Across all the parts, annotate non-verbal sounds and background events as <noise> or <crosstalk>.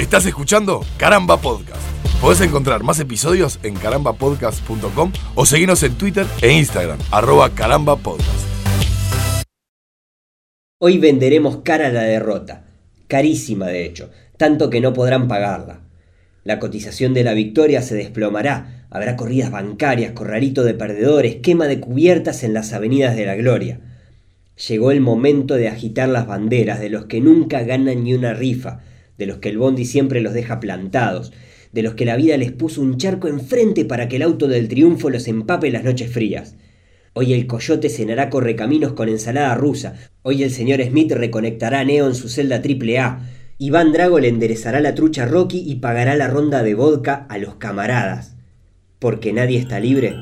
Estás escuchando Caramba Podcast. Podés encontrar más episodios en carambapodcast.com o seguirnos en Twitter e Instagram, arroba carambapodcast. Hoy venderemos cara a la derrota, carísima de hecho, tanto que no podrán pagarla. La cotización de la victoria se desplomará, habrá corridas bancarias, corralito de perdedores, quema de cubiertas en las avenidas de la gloria. Llegó el momento de agitar las banderas de los que nunca ganan ni una rifa, de los que el bondi siempre los deja plantados, de los que la vida les puso un charco enfrente para que el auto del triunfo los empape las noches frías. Hoy el coyote cenará correcaminos con ensalada rusa. Hoy el señor Smith reconectará a Neo en su celda triple A. Iván Drago le enderezará la trucha a Rocky y pagará la ronda de vodka a los camaradas. Porque nadie está libre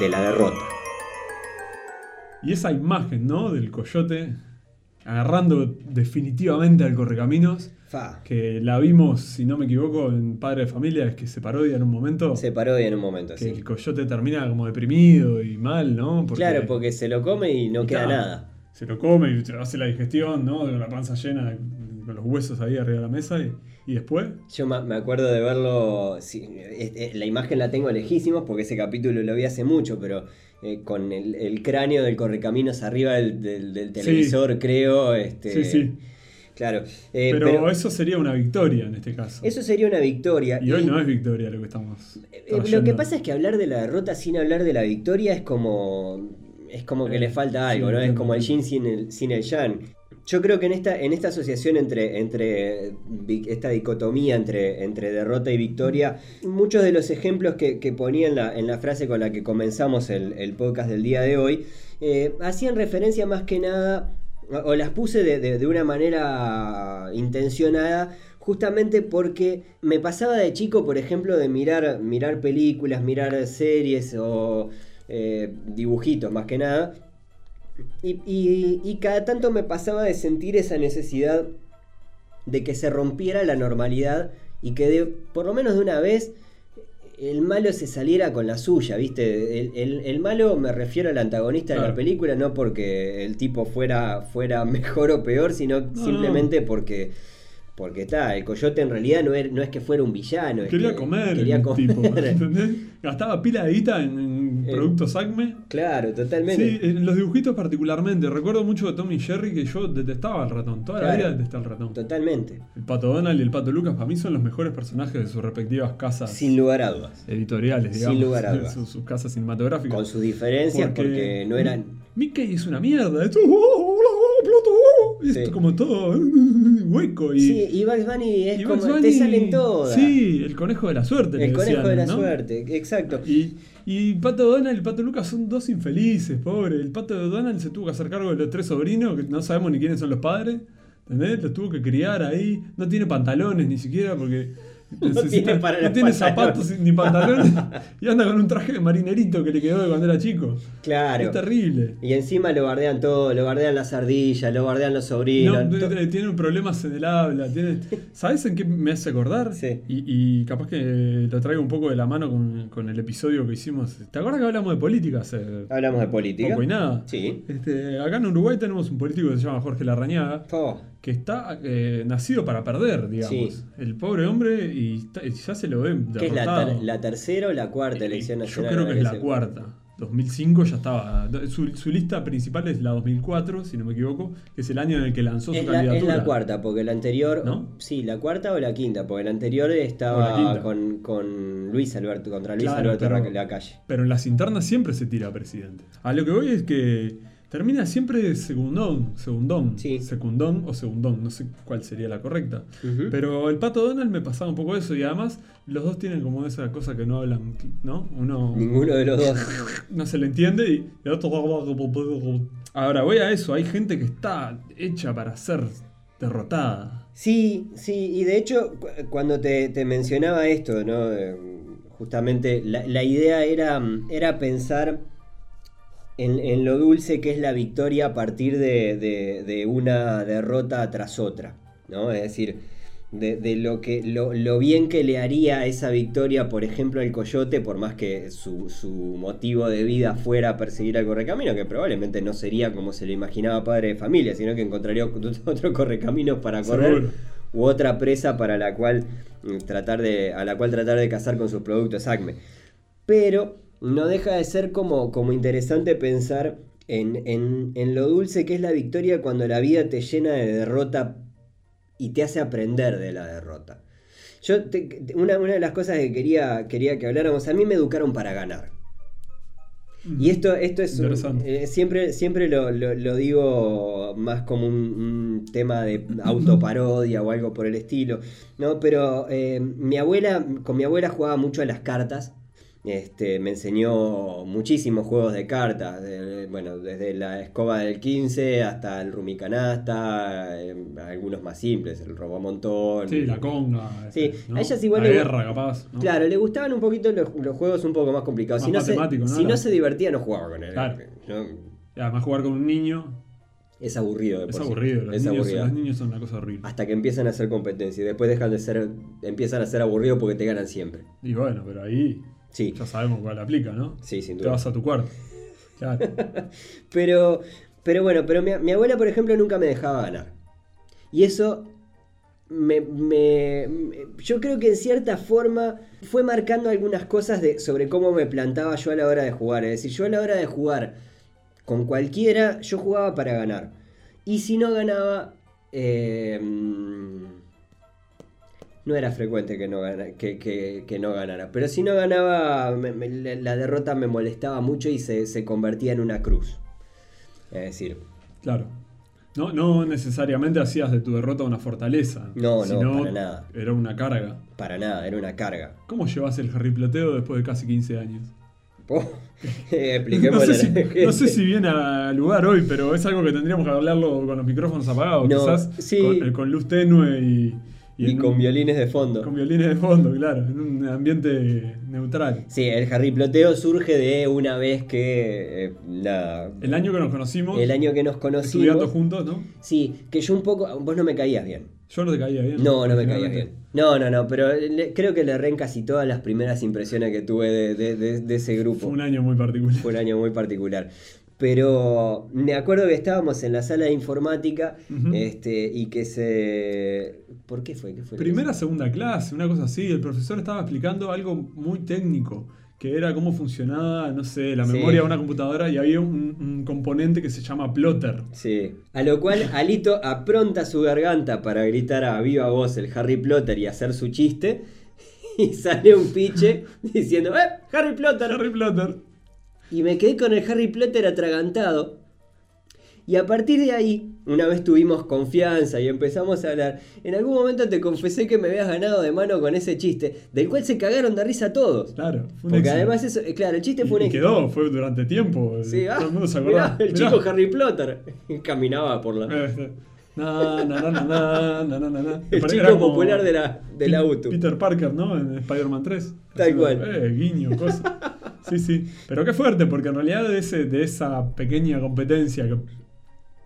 de la derrota. Y esa imagen, ¿no? Del coyote agarrando definitivamente al correcaminos Fa. que la vimos, si no me equivoco, en Padre de Familia, es que se parodia en un momento. Se parodia en un momento, que sí. el coyote termina como deprimido y mal, ¿no? Claro, porque se lo come y no y queda ta, nada. Se lo come y hace la digestión, ¿no? Con la panza llena, con los huesos ahí arriba de la mesa y, y después. Yo me acuerdo de verlo, sí, la imagen la tengo lejísimos porque ese capítulo lo vi hace mucho, pero eh, con el, el cráneo del correcaminos arriba del, del- del televisor, creo. Este, Sí, sí. Claro. eh, pero, pero eso sería una victoria en este caso. eso sería una victoria. y hoy no es victoria lo que estamos. Eh, Lo que pasa es que hablar de la derrota sin hablar de la victoria es como. Es como que Eh, le falta algo, sí, ¿no? Es como el yin sin el, sin el yang. Yo creo que en esta, en esta asociación entre, entre vi- esta dicotomía entre, entre derrota y victoria, muchos de los ejemplos que, que ponía en la, en la frase con la que comenzamos el, el podcast del día de hoy, eh, hacían referencia más que nada, o las puse de, de- una manera intencionada, justamente porque me pasaba de chico, por ejemplo, de mirar, mirar películas, mirar series o eh, dibujitos más que nada. Y, y- cada tanto me pasaba de sentir esa necesidad de que se rompiera la normalidad y que por lo menos de una vez el malo se saliera con la suya, ¿viste? El, el- el malo me refiero al antagonista de la película, no porque el tipo fuera, fuera <laughs> mejor o peor, sino No, simplemente porque... Porque está, el coyote en realidad no, er- no es que fuera un villano. es Quería que comer Quería comer. tipo, ¿entendés? <laughs> Gastaba pila de guita en, en Eh, productos Acme. Claro, totalmente. Sí, en los dibujitos particularmente. Recuerdo mucho de Tommy y Jerry que yo detestaba al ratón. Toda la vida detestaba al ratón. Totalmente. El pato Donald y el pato Lucas para mí son los mejores personajes de sus respectivas casas Sin lugar a dudas. editoriales, Sin digamos. lugar a dudas. Sus, sus casas cinematográficas. Con sus diferencias, porque, no eran. Mickey es una mierda. Es, "Oh, oh, Pluto, oh", es Sí. como todo <laughs> hueco. Y, Sí, y Bugs Bunny es y como. Te salen todas. Sí, el conejo de la suerte. El conejo decían, de la ¿no? suerte, exacto. Y, y Pato Donald y el Pato Lucas son dos infelices, pobre. El Pato Donald se tuvo que hacer cargo de los tres sobrinos, que no sabemos ni quiénes son los padres. ¿Entendés? Los tuvo que criar ahí. No tiene pantalones ni siquiera porque. <laughs> tiene para no tiene zapatos ni pantalones. y anda con un traje de marinerito que le quedó de cuando era chico. Claro. Es terrible. Y encima lo bardean todo, lo bardean las ardillas, lo bardean los sobrinos. No, t- tiene problemas en el habla. Tiene... ¿Sabes en qué me hace acordar? Sí. Y, y capaz que lo traigo un poco de la mano con, con el episodio que hicimos. ¿Te acuerdas que hablamos de política hace Hablamos de política. poco y nada? Sí. Este, acá en Uruguay tenemos un político que se llama Jorge Larrañaga, Oh, que está eh, nacido para perder, digamos. Sí. El pobre hombre y, está- y ya se lo ve ¿Qué es la, derrotado. ter- la tercera o la cuarta elección Yo nacional? creo que es la cuarta. 2005 ya estaba. Su, su lista principal es la 2004, si no me equivoco, que es el año en el que lanzó su la, es candidatura. la cuarta, porque la anterior. ¿No? Sí, la cuarta o la quinta, porque la anterior la estaba con, con Luis Alberto, contra Luis Claro, Alberto pero- Ra- Lacalle. Pero en las internas siempre se tira presidente. A lo que voy es que termina siempre segundón, segundón, Sí. secundón o segundón, no sé cuál sería la correcta. Pero el Pato Donald me pasaba un poco eso y además los dos tienen como esa cosa que no hablan, ¿no? Uno Ninguno de los dos. <laughs> no se le entiende y el otro... Ahora voy a eso, hay gente que está hecha para ser derrotada. Sí, sí, y de hecho, cu- cuando te, te mencionaba esto, ¿no? Eh, Justamente la, la idea era, era pensar en, en lo dulce que es la victoria a partir de, de- de una derrota tras otra, ¿no? Es decir, de, de lo, que, lo, lo bien que le haría esa victoria, por ejemplo, al Coyote, por más que su, su motivo de vida fuera perseguir al Correcamino, que probablemente no sería como se le imaginaba padre de familia, sino que encontraría <laughs> otro Correcamino para correr. Seguro. u otra presa para la cual mm, tratar de, a la cual tratar de cazar con sus productos Acme. Pero no deja de ser como, como interesante pensar en, en, en lo dulce que es la victoria cuando la vida te llena de derrota y te hace aprender de la derrota. Yo una, una, de las cosas que quería, quería que habláramos, a mí me educaron para ganar. Y esto, esto es eh, siempre, siempre lo, lo, digo más como un, tema de autoparodia o algo por el estilo. ¿no? Pero eh, mi abuela, con mi abuela jugaba mucho a las cartas. Este, me enseñó muchísimos juegos de cartas, bueno, desde la escoba del 15 hasta el rumicanasta, eh, algunos más simples, el robomontón. Sí, la conga. Sí, este, a ellas igual la le, guerra, capaz. Claro, le gustaban un poquito los, juegos un poco más complicados. si, no se, si no se, divertía, no jugaba con él. Claro. además, jugar con un niño. Es aburrido. es aburrido. Los, niños, los niños son una cosa horrible. Hasta que empiezan a hacer competencia y después dejan de ser, empiezan a ser aburridos porque te ganan siempre. Y bueno, pero ahí Sí. Ya sabemos cuál aplica, ¿no? Sí, sin duda. Te vas a tu cuarto. Claro. <laughs> pero, pero bueno, pero mi, abuela, por ejemplo, nunca me dejaba ganar. Y eso me, yo creo que en cierta forma fue marcando algunas cosas de, sobre cómo me plantaba yo a la hora de jugar. Es decir, yo a la hora de jugar con cualquiera, yo jugaba para ganar. Y si no ganaba, eh, no era frecuente que no, que, no ganara. Pero si no ganaba, la derrota me molestaba mucho y se, convertía en una cruz. Es decir. Claro. No, no necesariamente hacías de tu derrota una fortaleza. No, no, para nada. Era una carga. Para nada, era una carga. ¿Cómo llevas el jarriploteo después de casi 15 años? Oh, <laughs> <laughs> no, sé si, no sé si viene al lugar hoy, pero es algo que tendríamos que hablarlo con los micrófonos apagados, quizás con, con luz tenue y, y, con violines de fondo. Con violines de fondo, claro, en un ambiente neutral. Sí, el jarriploteo surge de una vez que eh, la... El año que nos conocimos. El año que nos conocimos. Estudiando juntos, ¿no? Sí, que yo un poco... Vos no me caías bien. Yo no te caía bien. No, no me caías bien. No, no, no, pero creo que le erré en casi todas las primeras impresiones que tuve de, de, ese grupo. Fue un año muy particular. Fue un año muy particular. Pero me acuerdo que estábamos en la sala de informática este, y que se... ¿Por qué fue? ¿Qué fue Primera, segunda clase, una cosa así. El profesor estaba explicando algo muy técnico, que era cómo funcionaba, no sé, la memoria de una computadora y había un, componente que se llama plotter. Sí. A lo cual Alito apronta su garganta para gritar a viva voz el Harry Plotter y hacer su chiste. <laughs> Y sale un piche diciendo, ¡eh! ¡Harry Plotter! ¡Harry Plotter! Y me quedé con el Harry Potter atragantado. Y a partir de ahí, una vez tuvimos confianza y empezamos a hablar, en algún momento te confesé que me habías ganado de mano con ese chiste, del cual se cagaron de risa todos. Claro, fue un Porque además eso, eh, claro, el chiste fue un y quedó, fue durante tiempo. Sí, ah, todo el mundo se acordó. el chico Harry Potter <laughs> caminaba por la... Eh, no, no, no, no, El chico popular de la, del auto. Peter Parker, ¿no? En Spider-Man 3. Tal cual. Eh, guiño, cosa. <laughs> Sí, sí. Pero qué fuerte, porque en realidad de, ese, de esa pequeña competencia que,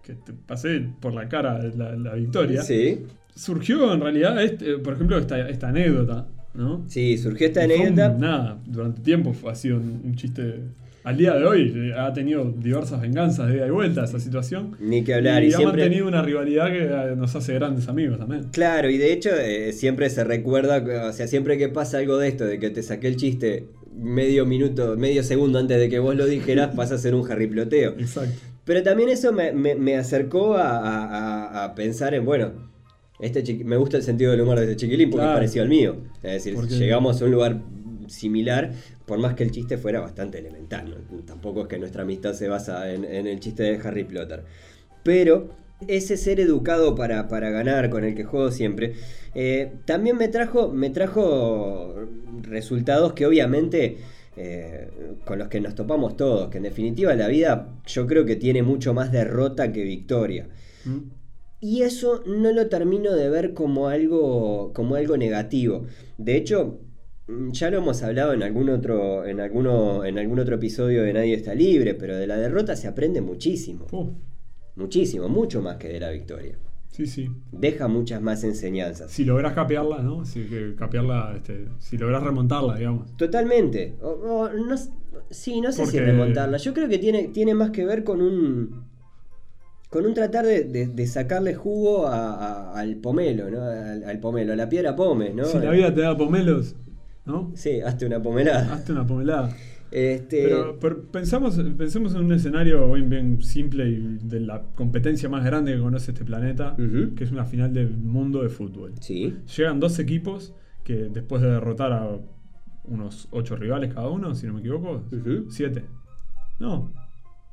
que te pasé por la cara la, victoria, sí. surgió en realidad, este, por ejemplo, esta, esta anécdota. ¿no? Sí, surgió esta anécdota. nada, durante tiempo ha sido un, chiste al día de hoy eh, ha tenido diversas venganzas de ida y vuelta esa situación. Ni que hablar. Y, y ha mantenido una rivalidad que eh, nos hace grandes amigos también. Claro, y de hecho eh, siempre se recuerda, o sea, siempre que pasa algo de esto, de que te saqué el chiste medio minuto, medio segundo antes de que vos lo dijeras, <laughs> pasa a ser un jarriploteo. Exacto. Pero también eso me, acercó a, pensar en, bueno, este me gusta el sentido del humor de este chiquilín porque es parecido al mío. Es decir, llegamos a un lugar similar, por más que el chiste fuera bastante elemental. Tampoco es que nuestra amistad se basa en, el chiste de Harry Potter. Pero ese ser educado para, para ganar con el que juego siempre, eh, también me trajo, me trajo resultados que obviamente eh, con los que nos topamos todos, que en definitiva la vida yo creo que tiene mucho más derrota que victoria. Mm. Y eso no lo termino de ver como algo, como algo negativo. De hecho, mm, ya lo hemos hablado en algún otro, en alguno, en algún otro episodio de Nadie está libre, pero de la derrota se aprende muchísimo. Uh. Muchísimo, mucho más que de la victoria. Sí, sí. Deja muchas más enseñanzas. Si logras capearla, ¿no? Si, capearla, este, si logras remontarla, digamos. Totalmente. no, sí, no sé si remontarla. Yo creo que tiene, tiene más que ver con un. con un tratar de, de- de sacarle jugo a- a- al pomelo, ¿no? Al, al pomelo, a la piedra pómez, ¿no? Si la vida te da pomelos, ¿no? Sí, hazte una pomelada. Hazte una pomelada. Este, Pero, pero pensamos, pensemos en un escenario bien, bien simple y de la competencia más grande que conoce este planeta, que es una final del mundo de fútbol. Sí. Llegan dos equipos que después de derrotar a unos ocho rivales cada uno, si no me equivoco, Ujú. siete. No,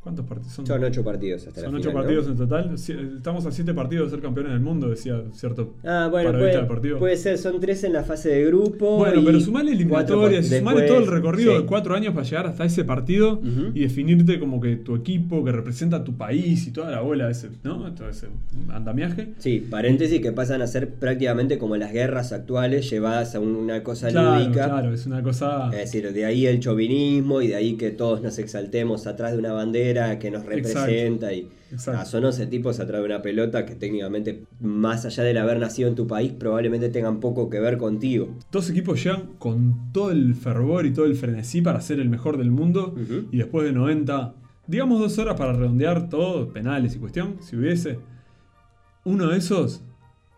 ¿cuántos partidos son? Son ocho partidos hasta Son la ocho final, ¿no? partidos en total. Si- Estamos a siete partidos de ser campeones del mundo, decía cierto Ah, bueno, puede, puede ser, son tres en la fase de grupo. Bueno, y pero sumale eliminatorias, sumale todo el recorrido sí. de cuatro años para llegar hasta ese partido y definirte como que tu equipo que representa tu país y toda la bola, ese, ¿no? Todo ese andamiaje. Sí, paréntesis que pasan a ser prácticamente como las guerras actuales llevadas a un- una cosa Claro, lúdica. claro, es una cosa. Es decir, de ahí el chauvinismo y de ahí que todos nos exaltemos atrás de una bandera que nos representa y Exacto. ah, son 11 tipos atrás de una pelota que técnicamente, más allá del haber nacido en tu país, probablemente tengan poco que ver contigo. Dos equipos llegan con todo el fervor y todo el frenesí para ser el mejor del mundo y después de 90, digamos dos horas para redondear todo, penales y cuestión, si hubiese, uno de esos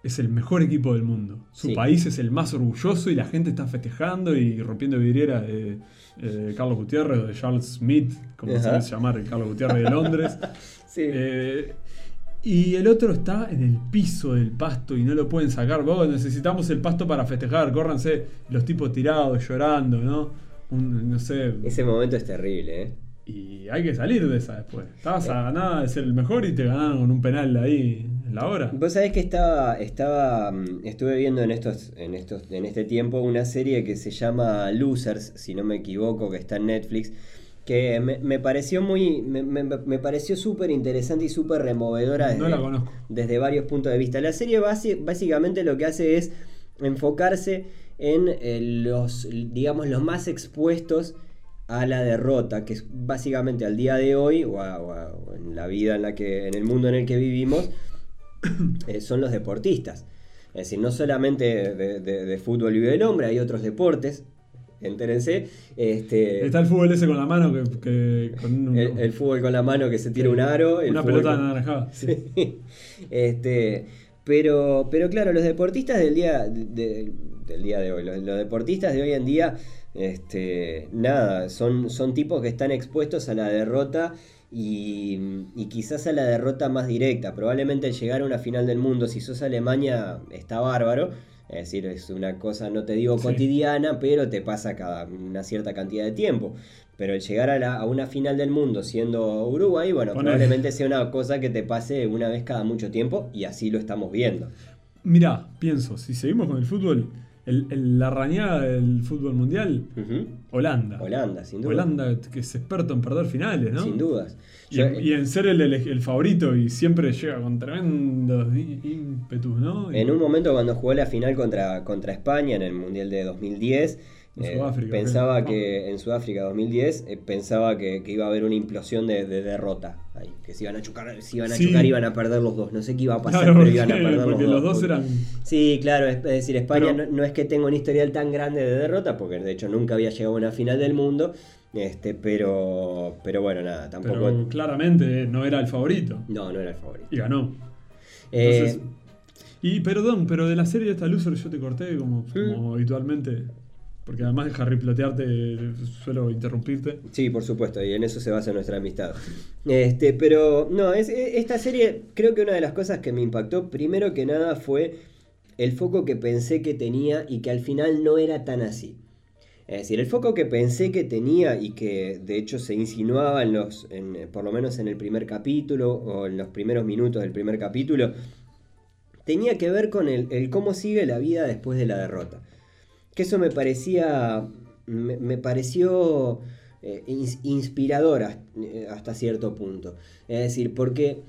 es el mejor equipo del mundo. Su Sí. país es el más orgulloso y la gente está festejando y rompiendo vidriera de, eh, Carlos Gutiérrez o de Charles Smith, como se Ajá. debe llamar, el Carlos Gutiérrez de Londres. <laughs> Sí. Eh, y el otro está en el piso del pasto y no lo pueden sacar. Vos necesitamos el pasto para festejar, córranse los tipos tirados, llorando, ¿no? Un- no sé. Ese momento es terrible, ¿eh? Y hay que salir de esa después. Estabas a nada de ser el mejor y te ganaron con un penal ahí la hora. Vos sabés que estaba, estaba, mm, estuve viendo en estos, en estos, en este tiempo una serie que se llama Losers, si no me equivoco, que está en Netflix, que me, me pareció muy, me, me- me pareció súper interesante y súper removedora desde, No la conozco. desde varios puntos de vista. La serie básicamente lo que hace es enfocarse en eh, los, digamos, los más expuestos a la derrota, que es básicamente al día de hoy, o, a- o a- o en la vida en la que, en el mundo en el que vivimos, eh, son los deportistas. Es decir, no solamente de, de- de fútbol vive el hombre, hay otros deportes, entérense. Este, Está el fútbol ese con la mano que, que- con un- el, el fútbol con la mano que se tira un aro. el una pelota con- anaranjada. sí. <laughs> Sí. Este, pero, pero claro, los deportistas del día de- del día de hoy, los, los deportistas de hoy en día, este, nada, son, son tipos que están expuestos a la derrota y, y quizás a la derrota más directa. Probablemente el llegar a una final del mundo, si sos Alemania, está bárbaro. Es decir, es una cosa, no te digo Sí. cotidiana, pero te pasa cada una cierta cantidad de tiempo. Pero el llegar a, la- a una final del mundo siendo Uruguay, bueno, probablemente sea una cosa que te pase una vez cada mucho tiempo y así lo estamos viendo. Mirá, pienso, si seguimos con el fútbol, el- el- la rañada del fútbol mundial. Holanda. Holanda, sin duda. Holanda, que es experto en perder finales, ¿no? Sin dudas. Y, Yo- en, y en ser el, el- favorito y siempre llega con tremendos ímpetus, ¿no? Y- En un momento cuando jugó la final contra, contra España en el Mundial de 2010, En eh, Sudáfrica, pensaba que en Sudáfrica 2010 eh, pensaba que, que iba a haber una implosión de, de derrota ahí, que se iban a chocar, se iban a Sí. chocar, iban a perder los dos, no sé qué iba a pasar, Claro, pero porque, iban a perder los los dos. eran. Sí, claro, es, es decir, España Pero- no, no es que tenga un historial tan grande de derrota, porque de hecho nunca había llegado a una final del mundo, este, pero, pero bueno, nada, tampoco... Pero claramente no era el favorito. No, no era el favorito. Y ganó. Eh, Entonces, y perdón, pero de la serie de esta Loser yo te corté como, como habitualmente. Porque además de Harry plotearte, suelo interrumpirte. Sí, por supuesto, y en eso se basa nuestra amistad. Este, pero no, es, e- esta serie, creo que una de las cosas que me impactó, primero que nada, fue el foco que pensé que tenía y que al final no era tan así. Es decir, el foco que pensé que tenía y que de hecho se insinuaba en los, en, por lo menos en el primer capítulo o en los primeros minutos del primer capítulo, tenía que ver con el cómo sigue la vida después de la derrota. Que eso me parecía, me, pareció eh, ins- inspirador has- eh, hasta cierto punto. Es decir, porque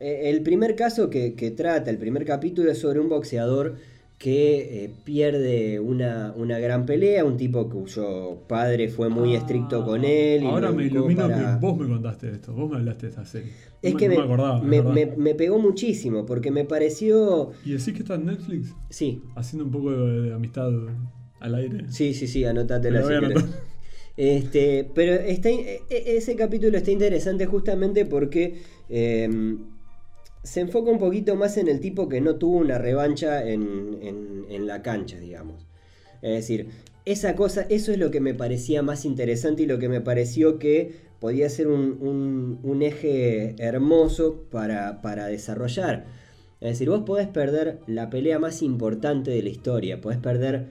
eh, el primer caso que trata, el primer capítulo es sobre un boxeador que eh, pierde una, una gran pelea, un tipo cuyo padre fue muy estricto con él. y Ah, Ahora me para- que vos me contaste esto, vos me hablaste de esta serie. Es No que me, me, me acordaba. me- es verdad. me- me pegó muchísimo, porque me pareció... Y decís que está en Netflix, Sí, haciendo un poco de, de amistad al aire. Sí, sí, sí, anótatela si anotar. Este, pero está, e- e- ese capítulo está interesante justamente porque eh, se enfoca un poquito más en el tipo que no tuvo una revancha en, en- la cancha, digamos. Es decir, esa cosa, eso es lo que me parecía más interesante y lo que me pareció que podía ser un, un- un eje hermoso para, para desarrollar. Es decir, vos podés perder la pelea más importante de la historia, podés perder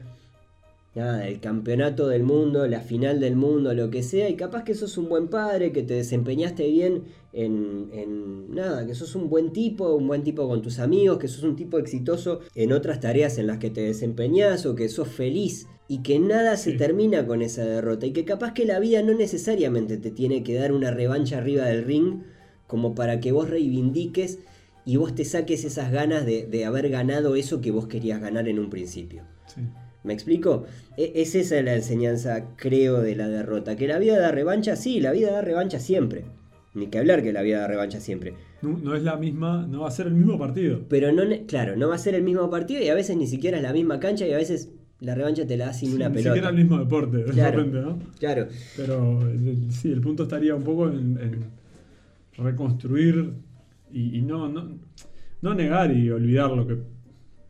nada, el campeonato del mundo, la final del mundo, lo que sea, y capaz que sos un buen padre, que te desempeñaste bien en, en nada, que sos un buen tipo, un buen tipo con tus amigos, que sos un tipo exitoso en otras tareas en las que te desempeñás o que sos feliz. Y que nada se Sí. termina con esa derrota. Y que capaz que la vida no necesariamente te tiene que dar una revancha arriba del ring como para que vos reivindiques y vos te saques esas ganas de, de haber ganado eso que vos querías ganar en un principio. Sí. ¿Me explico? E- es esa la enseñanza, creo, de la derrota. Que la vida da revancha, sí, la vida da revancha siempre. Ni que hablar que la vida da revancha siempre. No, no es la misma, no va a ser el mismo partido. Pero no, claro, no va a ser el mismo partido y a veces ni siquiera es la misma cancha y a veces la revancha te la da sin Sí, una Ni pelota. siquiera el mismo deporte, de Claro. repente, ¿no? Claro, Pero el- sí, el punto estaría un poco en, en reconstruir y, y no, no, no negar y olvidar lo que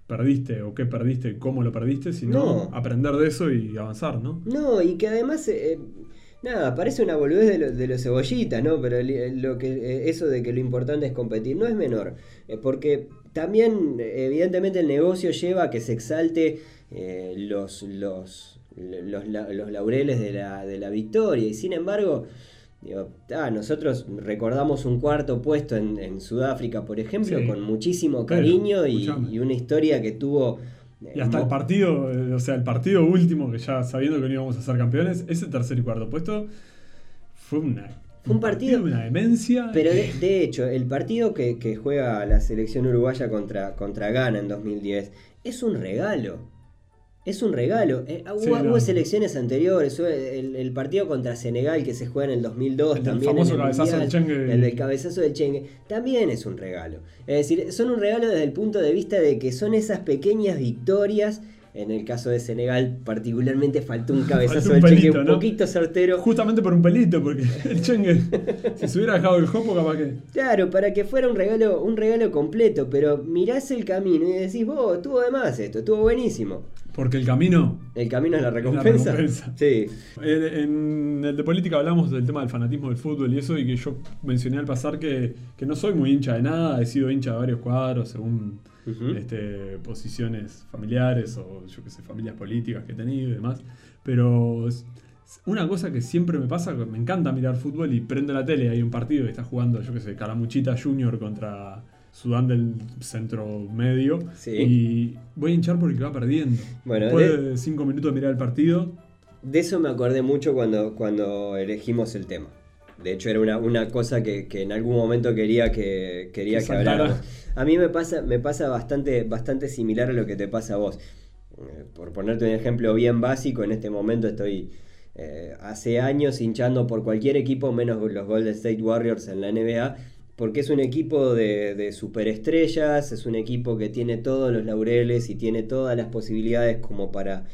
perdiste o qué perdiste, cómo lo perdiste, sino No. aprender de eso y avanzar, ¿no? No, y que además, eh, eh, nada, parece una boludez de, lo- de los cebollitas, ¿no? Pero lo que, eh, eso de que lo importante es competir no es menor. eh, porque también, evidentemente, el negocio lleva a que se exalte eh, los, los, los, los laureles de la, de la victoria. Y sin embargo, digo, ah, nosotros recordamos un cuarto puesto en, en Sudáfrica, por ejemplo, Sí. con muchísimo cariño y, una historia que tuvo. eh, Y hasta el partido, eh, o sea, el partido último, que ya sabiendo que no íbamos a ser campeones, ese tercer y cuarto puesto fue una, Fue un partido- una demencia. Pero de, de hecho, el partido que, que juega la selección uruguaya contra, contra Ghana en 2010 es un regalo. Es un regalo. Eh, hubo, Sí, hubo no. selecciones anteriores. El, el partido contra Senegal que se juega en el 2002 El también. famoso el cabezazo Mundial, del Chengue. El del cabezazo del Chengue. También es un regalo. Es decir, son un regalo desde el punto de vista de que son esas pequeñas victorias. En el caso de Senegal, particularmente faltó un <laughs> cabezazo del Chengue un ¿no? poquito certero. Justamente por un pelito, porque <laughs> el Chengue, si se hubiera dejado el jopo, capaz que. Claro, para que fuera un regalo, un regalo completo, pero mirás el camino y decís, vos, estuvo de más esto, estuvo buenísimo. Porque el camino. ¿El camino es la la recompensa? Sí. En, en el de política hablamos del tema del fanatismo del fútbol y eso, y que yo mencioné al pasar que, que no soy muy hincha de nada, he sido hincha de varios cuadros según este, posiciones familiares o yo qué sé, familias políticas que he tenido y demás. Pero una cosa que siempre me pasa, me encanta mirar fútbol y prendo la tele, hay un partido que está jugando, yo qué sé, Caramuchita Junior contra Sudán del centro medio Sí. y voy a hinchar porque va perdiendo. Bueno, Después de- cinco minutos de mirar el partido, De eso me acordé mucho cuando, cuando elegimos el tema. De hecho, era una, una cosa que, que en algún momento quería que, quería Que que habláramos. A mí me pasa, me pasa bastante, bastante similar a lo que te pasa a vos. Eh, Por ponerte un ejemplo bien básico, en este momento estoy eh, hace años hinchando por cualquier equipo menos los Golden State Warriors en la NBA, porque es un equipo de, de superestrellas, es un equipo que tiene todos los laureles y tiene todas las posibilidades como para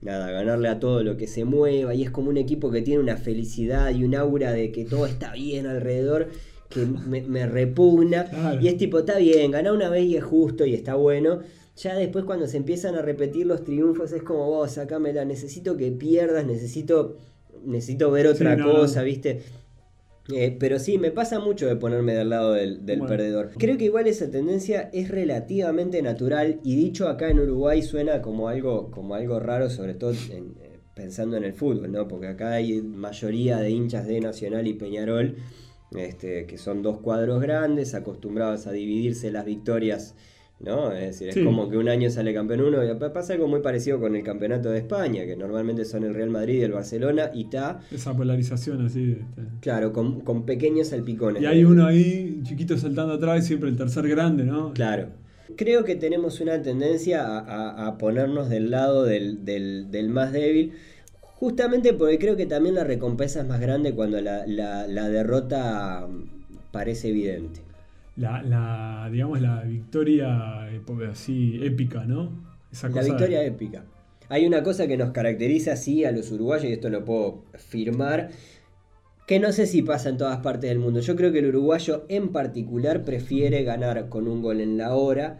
nada, ganarle a todo lo que se mueva y es como un equipo que tiene una felicidad y un aura de que todo está bien alrededor que me, me repugna Claro. y es tipo, está bien, ganar una vez y es justo y está bueno. Ya después cuando se empiezan a repetir los triunfos es como, vos, sacámela, necesito que pierdas, necesito, necesito ver otra Sí, no, cosa, no. ¿viste? Eh, pero sí, me pasa mucho de ponerme del lado del, del Bueno. perdedor. Creo que igual esa tendencia es relativamente natural y dicho acá en Uruguay suena como algo, como algo raro, sobre todo en- eh, pensando en el fútbol, ¿no? Porque acá hay mayoría de hinchas de Nacional y Peñarol, este, que son dos cuadros grandes, acostumbrados a dividirse las victorias. ¿No? Es decir, Sí. es como que un año sale campeón uno y pasa algo muy parecido con el campeonato de España, que normalmente son el Real Madrid y el Barcelona y está esa polarización así. este. Claro, con, con pequeños salpicones. Y hay uno ahí, chiquito saltando atrás, y siempre el tercer grande, ¿no? Claro. Creo que tenemos una tendencia a, a- a ponernos del lado del, del- del más débil, justamente porque creo que también la recompensa es más grande cuando la, la- la derrota mm, parece evidente. La, la, digamos, la victoria eh, así épica, ¿no? Esa La cosa de- victoria épica. Hay una cosa que nos caracteriza así a los uruguayos, y esto lo puedo firmar, que no sé si pasa en todas partes del mundo. Yo creo que el uruguayo en particular prefiere ganar con un gol en la hora.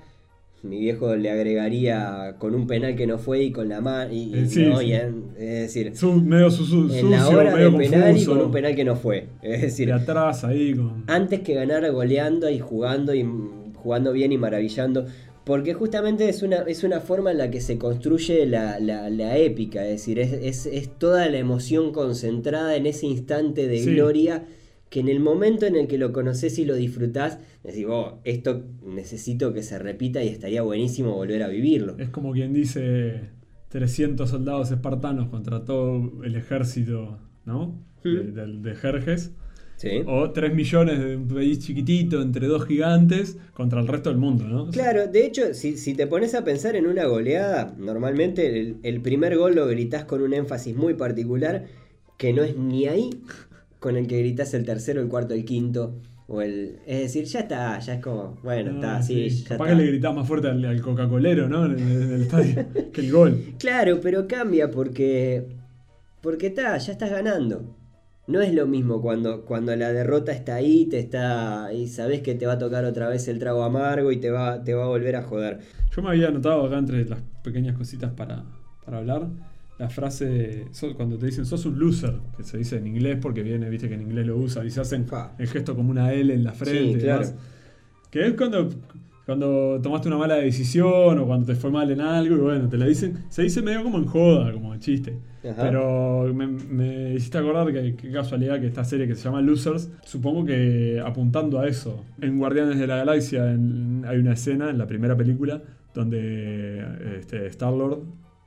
Mi viejo le agregaría con un penal que no fue y con la mano. Y, Eh, sí, ¿no? sí. Y en- es decir, Su- medio su, su- en la hora medio del penal y con un penal que no fue. Es decir, de atrás ahí con. antes que ganar goleando y jugando y jugando bien y maravillando. Porque justamente es una, es una forma en la que se construye la, la- la épica, es decir, es, es- es toda la emoción concentrada en ese instante de Sí. gloria que en el momento en el que lo conoces y lo disfrutás, decís, "Oh, esto necesito que se repita y estaría buenísimo volver a vivirlo. Es como quien dice 300 soldados espartanos contra todo el ejército, ¿no? De, Jerjes. ¿Sí? O 3 millones de un país chiquitito entre dos gigantes contra el resto del mundo, ¿no? Claro, de hecho, si, si te pones a pensar en una goleada, normalmente el, el primer gol lo gritás con un énfasis muy particular que no es ni ahí con el que gritás el tercero, el cuarto, el quinto. O el, es decir, ya está, ya es como, bueno, está, Ah, sí, sí. ya Capaz está. que le gritás más fuerte al, al Coca-Colero, ¿no? En el, en el estadio <laughs> que el gol. Claro, pero cambia porque, porque está, ya estás ganando. No es lo mismo cuando, cuando la derrota está ahí, te está y sabes que te va a tocar otra vez el trago amargo y te va, te va a volver a joder. Yo me había anotado acá entre las pequeñas cositas para, para hablar la frase so- cuando te dicen sos un loser, que se dice en inglés porque viene, viste que en inglés lo usan y se hacen el gesto como una L en la frente. Sí, y claro. demás. Que es cuando, cuando tomaste una mala decisión o cuando te fue mal en algo y bueno, te la dicen, se dice medio como en joda, como en chiste. Ajá. Pero me, me hiciste acordar que qué casualidad que esta serie que se llama Losers, supongo que apuntando a eso. En Guardianes de la Galaxia en- hay una escena en la primera película donde este, Star-Lord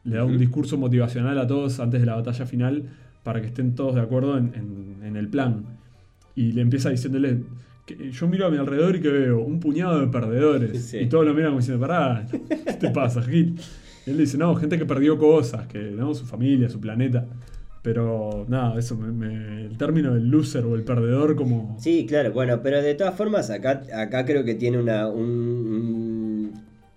le da un discurso motivacional a todos antes de la batalla final para que estén todos de acuerdo en, en- en el plan. Y le empieza diciéndole, que yo miro a mi alrededor y que veo un puñado de perdedores. Sí. Y todos lo miran como diciendo, pará, ¿qué te pasa, Gil? Y él dice, no, gente que perdió cosas, que no, su familia, su planeta. Pero nada, eso, me- me- el término del loser o el perdedor como... Sí, claro, bueno, pero de todas formas acá, acá creo que tiene una un- un-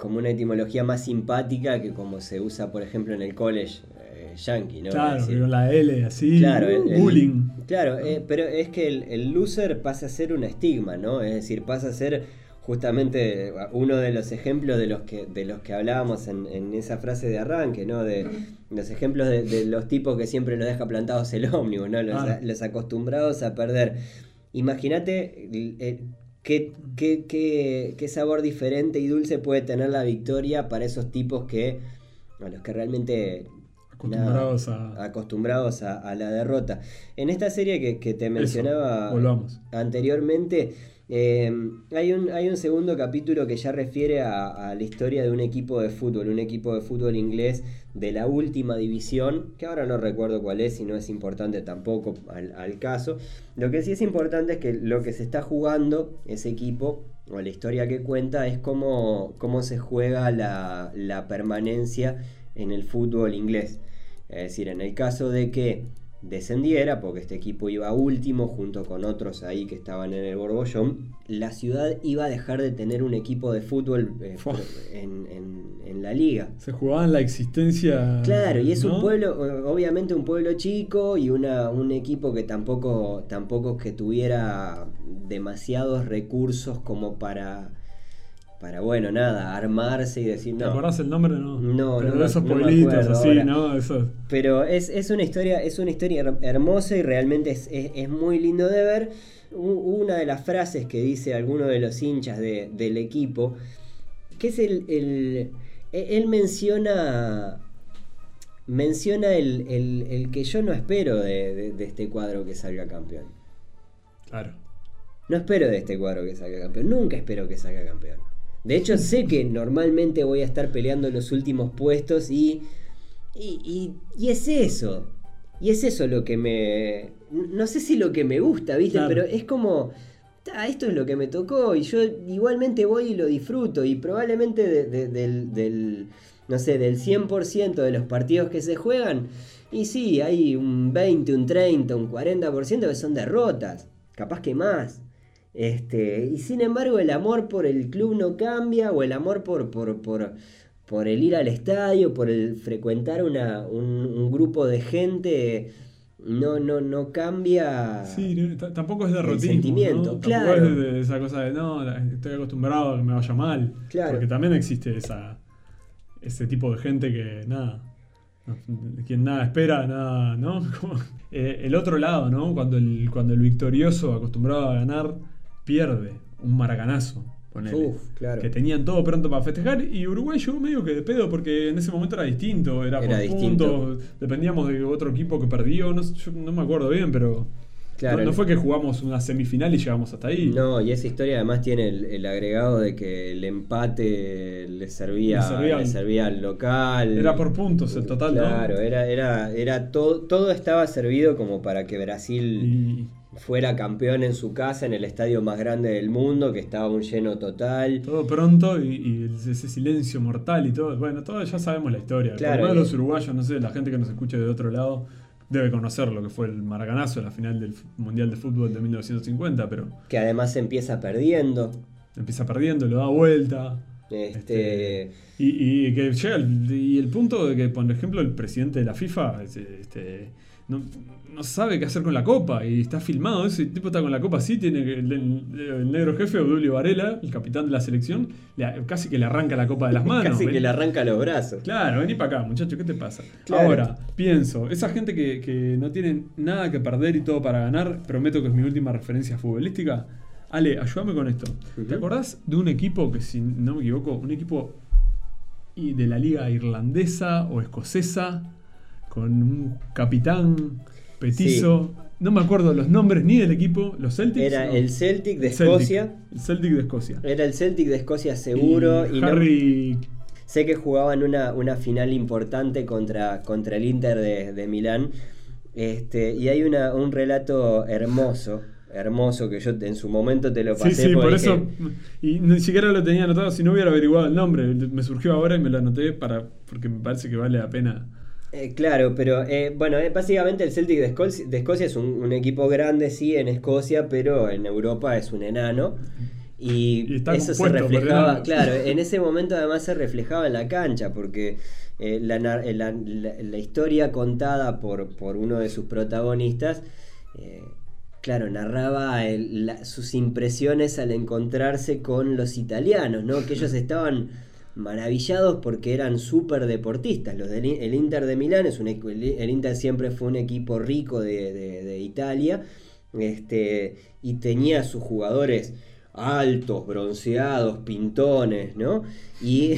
como una etimología más simpática que como se usa, por ejemplo, en el college eh, yankee, ¿no? claro, con la L así, Claro, el- el- bullying. Claro, eh, pero es que el, el loser pasa a ser un estigma, ¿no? Es decir, pasa a ser justamente uno de los ejemplos de los que, de los que hablábamos en, en esa frase de arranque, ¿no? De los ejemplos de, de los tipos que siempre los deja plantados el ómnibus, ¿no? Los, Ah. los acostumbrados a perder. Imagínate el- qué, qué- qué- qué sabor diferente y dulce puede tener la victoria para esos tipos que a los que realmente Acostumbrados nada, a... acostumbrados a, a la derrota. En esta serie que, que te mencionaba volvamos. anteriormente, eh, hay, un, hay un segundo capítulo que ya refiere a, la historia de un equipo de fútbol, un equipo de fútbol inglés de la última división, que ahora no recuerdo cuál es y no es importante tampoco al, caso. Lo que sí es importante es que lo que se está jugando ese equipo, o la historia que cuenta, es cómo, cómo se juega la permanencia en el fútbol inglés. Es decir, en el caso de que descendiera, porque este equipo iba último junto con otros ahí que estaban en el Borbollón, la ciudad iba a dejar de tener un equipo de fútbol eh, en, en- en la liga. Se jugaban la existencia... Claro, y es un pueblo, obviamente un pueblo chico y una, un equipo que tampoco, tampoco que tuviera demasiados recursos como para, para bueno, nada, armarse y decir, ¿Te no, acordás el nombre? No, No, Pero no esos no pueblitos así, ahora. ¿no? Pero es, es una historia, es una historia her- hermosa y realmente es, es- es muy lindo de ver. Una de las frases que dice alguno de los hinchas de- del equipo, que es el. el- e- él menciona. Menciona el, el- el que yo no espero de, de- de este cuadro que salga campeón. Claro. No espero de este cuadro que salga campeón. Nunca espero que salga campeón. De hecho, sé que normalmente voy a estar peleando los últimos puestos y. Y, y- y es eso. Y es eso lo que me. No sé si lo que me gusta, ¿viste? Claro. Pero es como. "Ta, esto es lo que me tocó y yo igualmente voy y lo disfruto. Y probablemente de- de- del, del- No sé, del 100% de los partidos que se juegan. Y sí, hay un 20, un 30, un 40% que son derrotas. Capaz que más. Este, y sin embargo, el amor por el club no cambia, o el amor por, por, por, por el ir al estadio, por el frecuentar una, un, un grupo de gente no, no, no cambia. Sí, no, tampoco es derrotismo. sentimiento, ¿no? Tampoco claro. es de esa cosa de no, estoy acostumbrado a que me vaya mal. Claro. Porque también existe esa ese tipo de gente que nada. quien nada espera, nada, ¿no? <laughs> Como, eh, el otro lado, ¿no? Cuando el, cuando el victorioso acostumbrado a ganar pierde un maracanazo. ponele. Uf, claro. Que tenían todo pronto para festejar y Uruguay llegó medio que de pedo porque en ese momento era distinto, era, Era por puntos, dependíamos de otro equipo que perdió, no, yo no me acuerdo bien, pero Claro. no, no fue que jugamos una semifinal y llegamos hasta ahí. No, y esa historia además tiene el, el agregado de que el empate le servía, Le servía le al- servía al local. Era por puntos el total, Claro, ¿no? era, era, era todo, todo estaba servido como para que Brasil Y fuera campeón en su casa, en el estadio más grande del mundo, que estaba un lleno total. todo pronto y, y ese silencio mortal y todo. Bueno, todos ya sabemos la historia. Claro, Por lo menos y- los uruguayos, no sé, la gente que nos escuche de otro lado debe conocer lo que fue el maracanazo, la final del Mundial de Fútbol de 1950, pero Que además empieza perdiendo. empieza perdiendo, lo da vuelta. Este, Y, y que llega el, y el punto de que, por ejemplo, el presidente de la FIFA este, este, no, no sabe qué hacer con la copa y está filmado. Ese tipo está con la copa así. Tiene el, el- el negro jefe, Obdulio Varela, el capitán de la selección, le- casi que le arranca la copa de las <laughs> manos. casi que le arranca los brazos. Claro, vení para acá, muchacho, ¿qué te pasa? Claro. Ahora, pienso, esa gente que, que no tiene nada que perder y todo para ganar, prometo que es mi última referencia futbolística. Ale, ayúdame con esto. ¿Te acordás de un equipo que, si no me equivoco, un equipo de la liga irlandesa o escocesa, con un capitán petizo? No me acuerdo los nombres ni del equipo, los Celtics. Era no. el Celtic de Celtic, Escocia. el Celtic de Escocia. Era el Celtic de Escocia seguro. Y, no- Harry sé que jugaban una, una final importante contra, contra el Inter de, de Milán. Este, y hay una, un relato hermoso. Hermoso que yo en su momento te lo Sí, pasé. sí, porque por dije, eso. Y ni siquiera lo tenía anotado, si no hubiera averiguado el nombre. Me surgió ahora y me lo anoté para porque me parece que vale la pena. Eh, claro, pero eh, bueno, eh, básicamente el Celtic de Escocia, de Escocia es un, un equipo grande, sí, en Escocia, pero en Europa es un enano. Y, eso se reflejaba, claro, en ese momento además se reflejaba en la cancha, porque la, la- la- la historia contada por, por uno de sus protagonistas, claro, narraba el- sus impresiones al encontrarse con los italianos, ¿no? Que ellos estaban maravillados porque eran súper deportistas. Los del, el Inter de Milán es un el, Inter siempre fue un equipo rico de, Italia. Este, y tenía sus jugadores altos, bronceados, pintones, ¿no? Y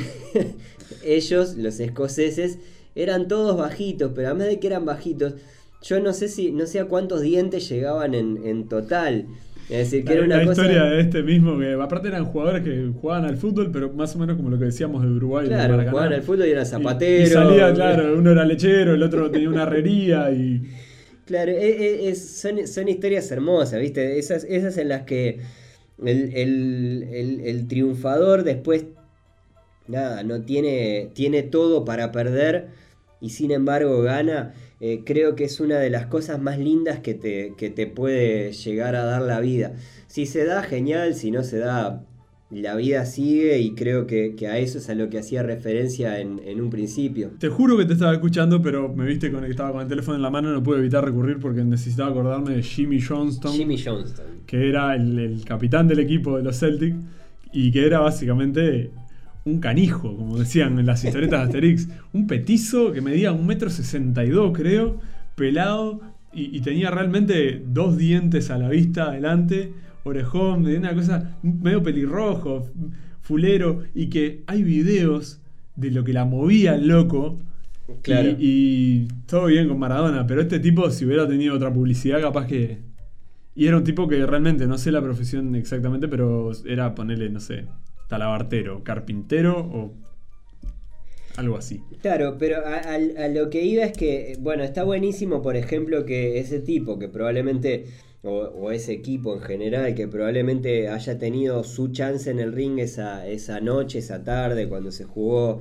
<laughs> ellos, los escoceses, eran todos bajitos, pero además de que eran bajitos, yo no sé si, no sé a cuántos dientes llegaban en total. Es decir, que La, era una la cosa. historia de este mismo, que aparte eran jugadores que jugaban al fútbol, pero más o menos como lo que decíamos de Uruguay. Claro, jugaban al fútbol y eran zapateros. Y, salía, claro, uno era lechero, el otro tenía una herrería y. Claro, e- e- es- son, son historias hermosas, ¿viste? Esas, esas en las que el, el- el- el triunfador después, nada, no tiene, tiene todo para perder y sin embargo gana. Eh, creo que es una de las cosas más lindas que te, que te puede llegar a dar la vida. Si se da, genial, si no se da, la vida sigue y creo que, que a eso es a lo que hacía referencia en, en un principio. Te juro que te estaba escuchando, pero me viste con, estaba con el teléfono en la mano, no pude evitar recurrir porque necesitaba acordarme de Jimmy Johnston. Jimmy Johnston. que era el, el capitán del equipo de los Celtic y que era básicamente un canijo, como decían en las historietas de Asterix. Un petizo que medía un metro sesenta y dos, creo, pelado y, y tenía realmente dos dientes a la vista adelante, orejón, de una cosa medio pelirrojo, fulero, y que hay videos de lo que la movía el loco. Claro. Y, y todo bien con Maradona, pero este tipo, si hubiera tenido otra publicidad, capaz que. Y era un tipo que realmente, no sé la profesión exactamente, pero era ponerle, no sé, talabartero, carpintero o algo así. Claro, pero a, a- a lo que iba es que, bueno, está buenísimo, por ejemplo, que ese tipo que probablemente, o, o ese equipo en general, que probablemente haya tenido su chance en el ring esa, esa noche, esa tarde, cuando se jugó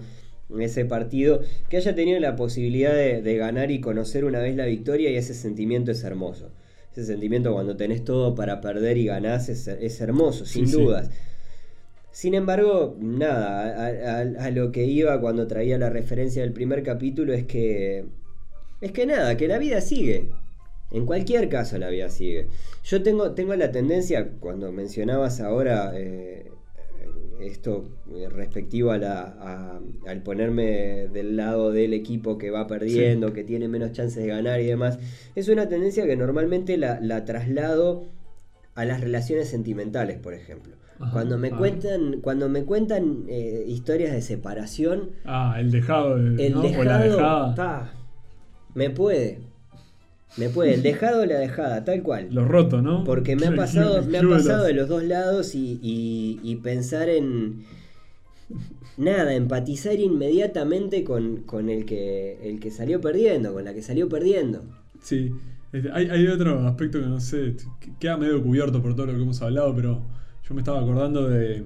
ese partido, que haya tenido la posibilidad de, de ganar y conocer una vez la victoria y ese sentimiento es hermoso. Ese sentimiento cuando tenés todo para perder y ganás es, es hermoso, sin Sí, sí. Sin embargo, nada, a, a- a lo que iba cuando traía la referencia del primer capítulo es que. Es que nada, que la vida sigue. En cualquier caso la vida sigue. Yo tengo, tengo la tendencia, cuando mencionabas ahora eh, esto eh, respectivo a la, a- al ponerme del lado del equipo que va perdiendo, que tiene menos chances de ganar y demás, es una tendencia que normalmente la, la traslado a las relaciones sentimentales, por ejemplo. Ajá, cuando me ah. cuentan, cuando me cuentan eh, historias de separación, Ah, el dejado, de, el ¿no? o la dejado, dejada. me puede. Me puede, el dejado o la dejada, tal cual. Lo roto, ¿no? Porque me ha <laughs> pasado, me ha pasado los- de los dos lados y, y- y pensar en nada, empatizar inmediatamente con, con el que el que salió perdiendo, con la que salió perdiendo. Sí, Este, hay, hay otro aspecto que no sé, que queda medio cubierto por todo lo que hemos hablado, pero yo me estaba acordando de,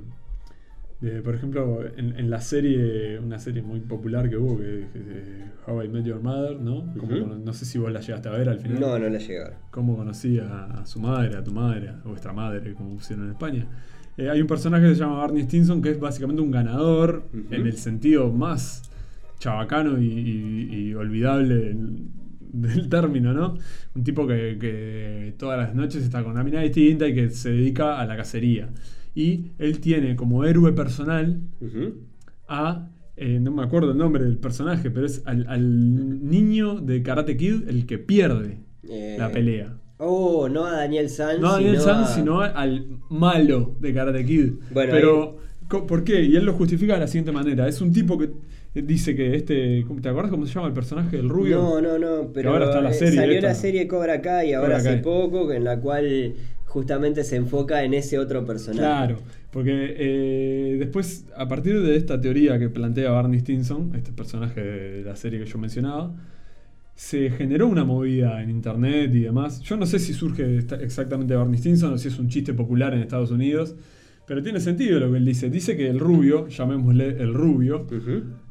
de, por ejemplo, en, en la serie, una serie muy popular que hubo, que, que de How I Met Your Mother, ¿no? Como no sé si vos la llegaste a ver al final. No, no la llegaron. cómo conocí a, a su madre, a tu madre, a vuestra madre, como pusieron en España. Eh, hay un personaje que se llama Barney Stinson que es básicamente un ganador en el sentido más chabacano y, y- y olvidable del, término, ¿no? Un tipo que, que todas las noches está con una mina distinta y que se dedica a la cacería. Y él tiene como héroe personal a, eh, no me acuerdo el nombre del personaje, pero es al, al niño de Karate Kid el que pierde Eh, la pelea. Oh, no a Daniel Sanz. No a Daniel sino Sanz, a- sino al malo de Karate Kid. Bueno, Pero, ¿por qué? Y él lo justifica de la siguiente manera. Es un tipo que eh, dice que este. ¿Te acuerdas cómo se llama el personaje del rubio? No, no, no, pero ahora está la eh, serie salió esta. la serie Cobra Kai ahora Cobra hace poco, en la cual justamente se enfoca en ese otro personaje. Claro, porque eh, después, a partir de esta teoría que plantea Barney Stinson, este personaje de la serie que yo mencionaba, se generó una movida en internet y demás. Yo no sé si surge exactamente de Barney Stinson o si es un chiste popular en Estados Unidos, pero tiene sentido lo que él dice. Dice que el rubio, llamémosle el rubio.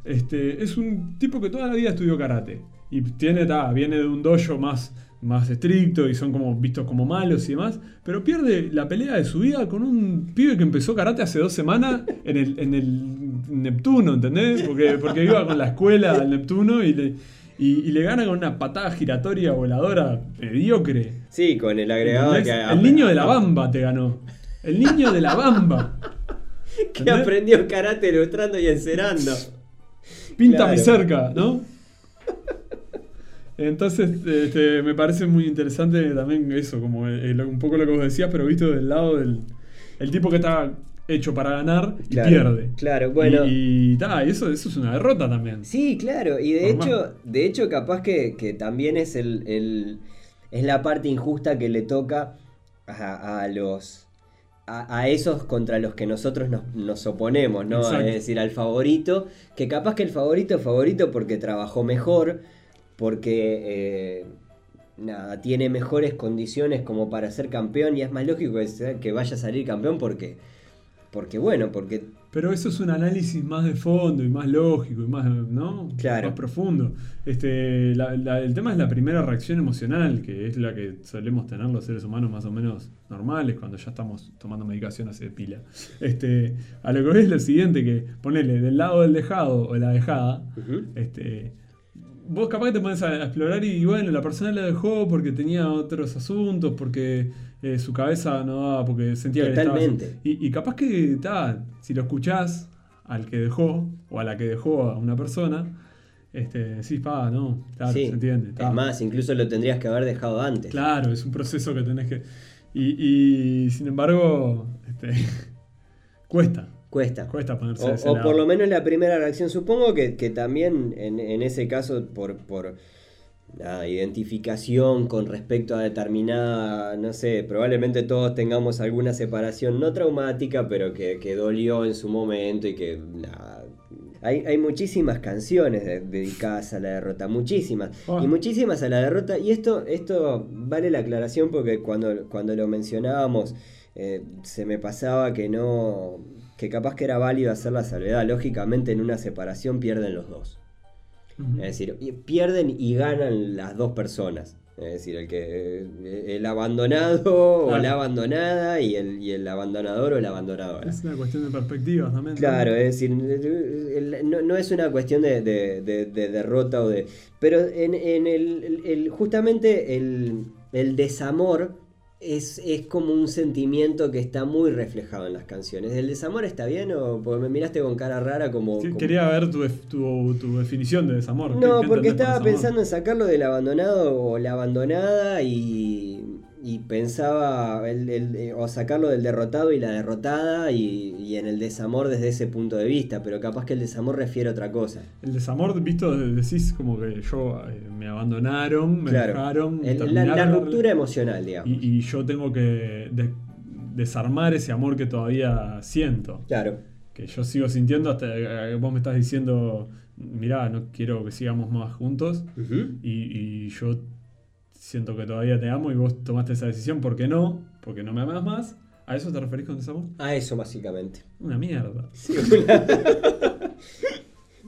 Este, es un tipo que toda la vida estudió karate. Y tiene, ta, viene de un dojo más, más estricto y son como vistos como malos y demás. Pero pierde la pelea de su vida con un pibe que empezó karate hace dos semanas en el, en el Neptuno, ¿entendés? Porque, porque iba con la escuela al Neptuno y le, y, y le gana con una patada giratoria voladora mediocre. Sí, con el agregado de que, ¿Entendés? El niño de la bamba te ganó. El niño de la bamba. <laughs> que ¿entendés? aprendió karate ilustrando y encerando. Pinta Claro. mi cerca, ¿no? Entonces, este, me parece muy interesante también eso, como el- el- un poco lo que vos decías, pero visto del lado del el tipo que está hecho para ganar y Claro, pierde. claro, bueno. Y, y ta, y eso, eso es una derrota también. Sí, claro, y de hecho, de hecho capaz que, que también es el, el- es la parte injusta que le toca a, a los a, a esos contra los que nosotros nos, nos oponemos, ¿no? Exacto. Es decir, al favorito, que capaz que el favorito es favorito porque trabajó mejor, porque eh, nada, tiene mejores condiciones como para ser campeón, y es más lógico que, que vaya a salir campeón porque, porque bueno, porque Pero eso es un análisis más de fondo y más lógico y más, ¿no? Claro. más profundo. Este, la- la- el tema es la primera reacción emocional, que es la que solemos tener los seres humanos más o menos normales cuando ya estamos tomando medicación hace pila. Este, a lo que ves es lo siguiente, que ponele del lado del dejado o la dejada, este, vos capaz que te pones a explorar y bueno, la persona la dejó porque tenía otros asuntos, porque eh, su cabeza no daba, porque sentía que le estaba- Totalmente. y, y capaz que, ta, si lo escuchás al que dejó, o a la que dejó a una persona, este, decís, pa, no, claro, Sí. se entiende. ta. Es más, incluso lo tendrías que haber dejado antes. Claro, es un proceso que tenés que... Y, y, sin embargo, este, <laughs> cuesta, Cuesta. cuesta ponerse O, ese o lado. por lo menos la primera reacción. Supongo que, que también en, en ese caso, por, por nada, identificación con respecto a determinada, no sé, probablemente todos tengamos alguna separación no traumática, pero que, que dolió en su momento y que nada, Hay, hay muchísimas canciones de- dedicadas a la derrota, muchísimas. Ah. Y muchísimas a la derrota. Y esto, esto vale la aclaración porque cuando, cuando lo mencionábamos eh, se me pasaba que no. Que capaz que era válido hacer la salvedad. Lógicamente en una separación pierden los dos. Es decir, pierden y ganan las dos personas. Es decir, el que eh, el abandonado o la abandonada y el, y el abandonador o la abandonadora. Es una cuestión de perspectivas también. Claro, es decir, no, no es una cuestión de, de- de- de derrota o de... Pero en, en el- justamente el, el desamor es, es como un sentimiento que está muy reflejado en las canciones. ¿El desamor está bien o porque me miraste con cara rara como... Como- Quería ver tu, tu, tu definición de desamor. ¿Qué- No, porque estaba pensando en sacarlo del abandonado o la abandonada y, y pensaba el- el- eh, o sacarlo del derrotado y la derrotada y, y en el desamor desde ese punto de vista, pero capaz que el desamor refiere a otra cosa. El desamor, visto, decís como que yo eh, me abandonaron, me Claro. dejaron. El- la, la ruptura emocional, digamos. Y, y yo tengo que de- desarmar ese amor que todavía siento. Claro. Que yo sigo sintiendo hasta que vos me estás diciendo, mirá, no quiero que sigamos más juntos. Y, y yo siento que todavía te amo y vos tomaste esa decisión. ¿Por qué no? Porque no me amas más. ¿A eso te referís con desamor? A eso básicamente. Una mierda. Sí, una-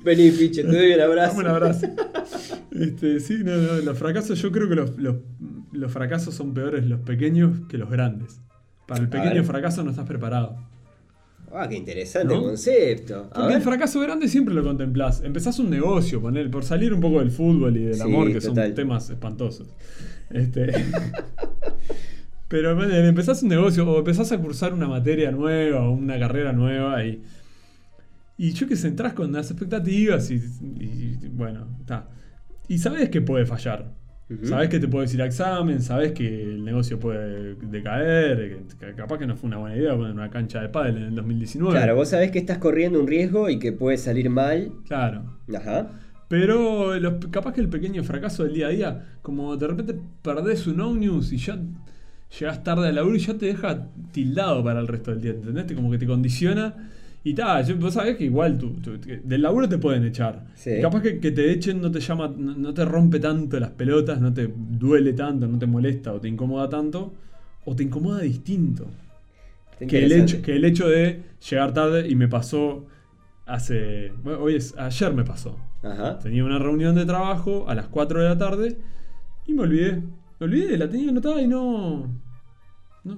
Vení, piche, te doy un abrazo. Dame un abrazo. Este, sí, no, no, los fracasos, yo creo que los, los- los fracasos son peores los pequeños que los grandes. Para el pequeño fracaso no estás preparado. Ah, qué interesante ¿No? concepto. A Porque el fracaso grande siempre lo contemplás. Empezás un negocio, poner, por salir un poco del fútbol y del Sí, amor, que total. son temas espantosos. Este, <laughs> pero bueno, empezás un negocio o empezás a cursar una materia nueva o una carrera nueva y, y yo que sé, entras con las expectativas y, y- y, bueno, está. Y sabes que puede fallar. Sabes que te puedes ir a examen, sabes que el negocio puede decaer, que, capaz que no fue una buena idea poner una cancha de pádel en el 2019. Claro, vos sabés que estás corriendo un riesgo y que puede salir mal. Claro. Ajá. Pero los- capaz que el pequeño fracaso del día a día, como de repente perdés un ómnibus y ya llegás tarde al laburo y ya te deja tildado para el resto del día, ¿entendés? Te- Como que te condiciona. Y tal, vos sabés que igual tú, del laburo te pueden echar. Sí. Capaz que, que te echen no te llama, no, no te rompe tanto las pelotas, no te duele tanto, no te molesta o te incomoda tanto, o te incomoda distinto. Que el, hecho, que el hecho de llegar tarde y me pasó hace. Bueno, hoy es. Ayer me pasó. Ajá. Tenía una reunión de trabajo a las 4 de la tarde y me olvidé. Me olvidé, la tenía anotada y no.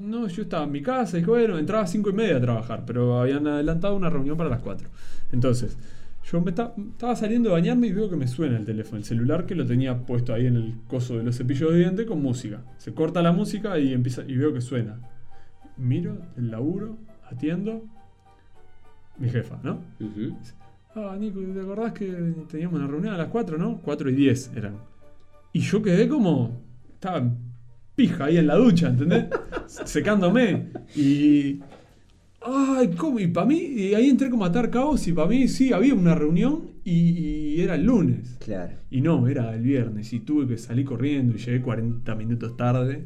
No, no, yo estaba en mi casa y dije, bueno, entraba a 5 y media a trabajar, pero habían adelantado una reunión para las 4. Entonces, yo me esta- estaba saliendo de bañarme y veo que me suena el teléfono, el celular que lo tenía puesto ahí en el coso de los cepillos de dientes con música. Se corta la música y empieza y veo que suena. Miro el laburo, atiendo. Mi jefa, ¿no? Ujú. Ah, Nico, ¿te acordás que teníamos una reunión a las 4, no? 4 y 10 eran. Y yo quedé como. Estaba pija ahí en la ducha, ¿entendés? Secándome. Y. Ay, ¿cómo? Y para mí, y ahí entré como a atar caos y para mí sí, había una reunión y, y era el lunes. Claro. Y no, era el viernes y tuve que salir corriendo y llegué 40 minutos tarde.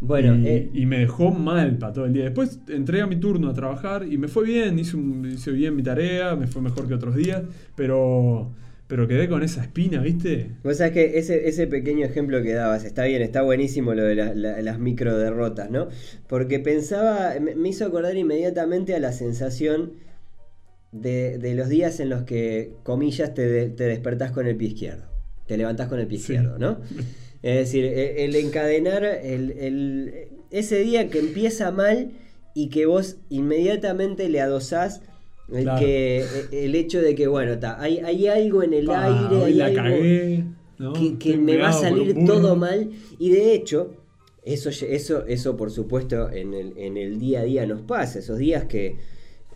Bueno, y, eh, y me dejó mal para todo el día. Después entré a mi turno a trabajar y me fue bien, hice, un- hice bien mi tarea, me fue mejor que otros días, pero, pero quedé con esa espina, ¿viste? Vos sabés que ese, ese pequeño ejemplo que dabas, está bien, está buenísimo lo de la- la- las micro derrotas, ¿no? Porque pensaba, me, hizo acordar inmediatamente a la sensación de, de los días en los que, comillas, te, de- te despertás con el pie izquierdo. Te levantás con el pie Sí. izquierdo, ¿no? <laughs> Es decir, e- el encadenar el, el- ese día que empieza mal y que vos inmediatamente le adosás el, Claro. que, e- el hecho de que, bueno, ta, hay, hay algo en el Pa, aire, hay la algo cagué, ¿no? que, me va a salir todo mal. Y de hecho, eso, eso, eso por supuesto en el, en el día a día nos pasa. Esos días que,